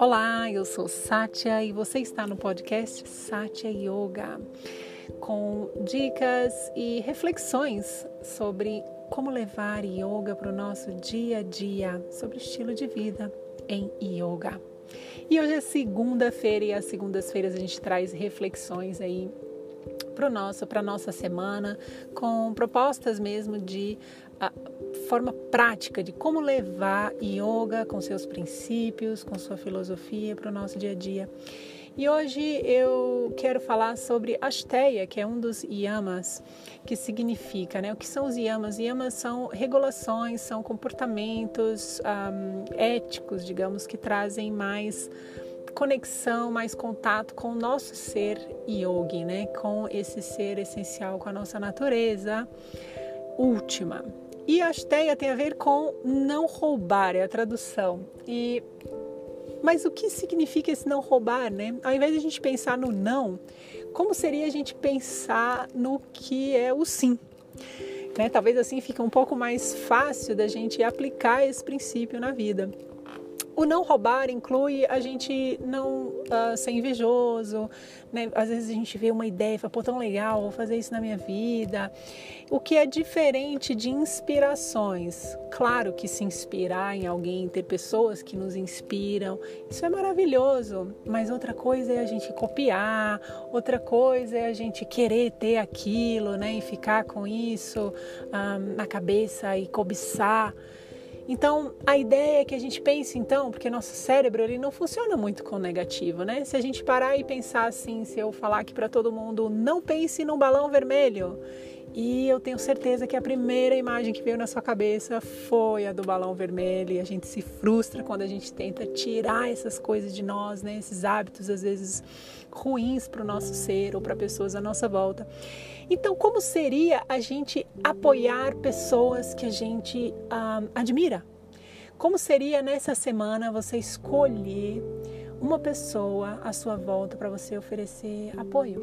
Olá, eu sou Sátia e você está no podcast Sátia Yoga com dicas e reflexões sobre como levar yoga para o nosso dia a dia, sobre estilo de vida em yoga. E hoje é segunda-feira e às segundas-feiras a gente traz reflexões aí para nosso, para nossa semana, com propostas mesmo de a forma prática de como levar yoga com seus princípios, com sua filosofia para o nosso dia a dia. E hoje eu quero falar sobre Asteya, que é um dos yamas, que significa, né? O que são os yamas? Yamas são regulações, são comportamentos um, éticos, digamos, que trazem mais conexão, mais contato com o nosso ser yogi, né? Com esse ser essencial, com a nossa natureza última. E asteia tem a ver com não roubar, é a tradução. E mas o que significa esse não roubar, né? Ao invés de a gente pensar no não, como seria a gente pensar no que é o sim? Né? Talvez assim fique um pouco mais fácil da gente aplicar esse princípio na vida. O não roubar inclui a gente não uh, ser invejoso, né? Às vezes a gente vê uma ideia e fala, pô, tão legal, vou fazer isso na minha vida. O que é diferente de inspirações. Claro que se inspirar em alguém, ter pessoas que nos inspiram, isso é maravilhoso. Mas outra coisa é a gente copiar, outra coisa é a gente querer ter aquilo, né? E ficar com isso um, ah, na cabeça e cobiçar. Então, a ideia é que a gente pense então, porque nosso cérebro ele não funciona muito com negativo, né? Se a gente parar e pensar assim, se eu falar aqui para todo mundo, não pense num balão vermelho, e eu tenho certeza que a primeira imagem que veio na sua cabeça foi a do balão vermelho. E a gente se frustra quando a gente tenta tirar essas coisas de nós, né? esses hábitos às vezes ruins para o nosso ser ou para pessoas à nossa volta. Então, como seria a gente apoiar pessoas que a gente ah, admira? Como seria nessa semana você escolher uma pessoa à sua volta para você oferecer apoio,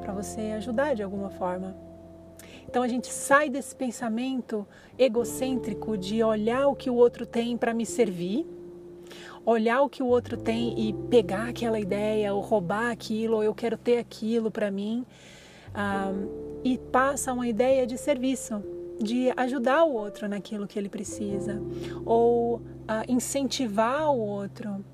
para você ajudar de alguma forma? Então a gente sai desse pensamento egocêntrico de olhar o que o outro tem para me servir, olhar o que o outro tem e pegar aquela ideia, ou roubar aquilo, ou eu quero ter aquilo para mim, ah, e passa uma ideia de serviço, de ajudar o outro naquilo que ele precisa, ou ah, incentivar o outro.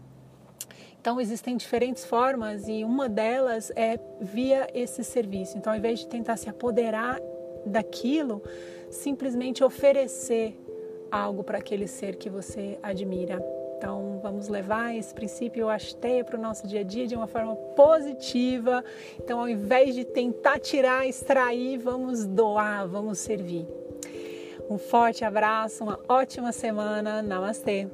Então, existem diferentes formas e uma delas é via esse serviço. Então, ao invés de tentar se apoderar daquilo, simplesmente oferecer algo para aquele ser que você admira. Então, vamos levar esse princípio asteia para o nosso dia a dia de uma forma positiva. Então, ao invés de tentar tirar, extrair, vamos doar, vamos servir. Um forte abraço, uma ótima semana. Namastê!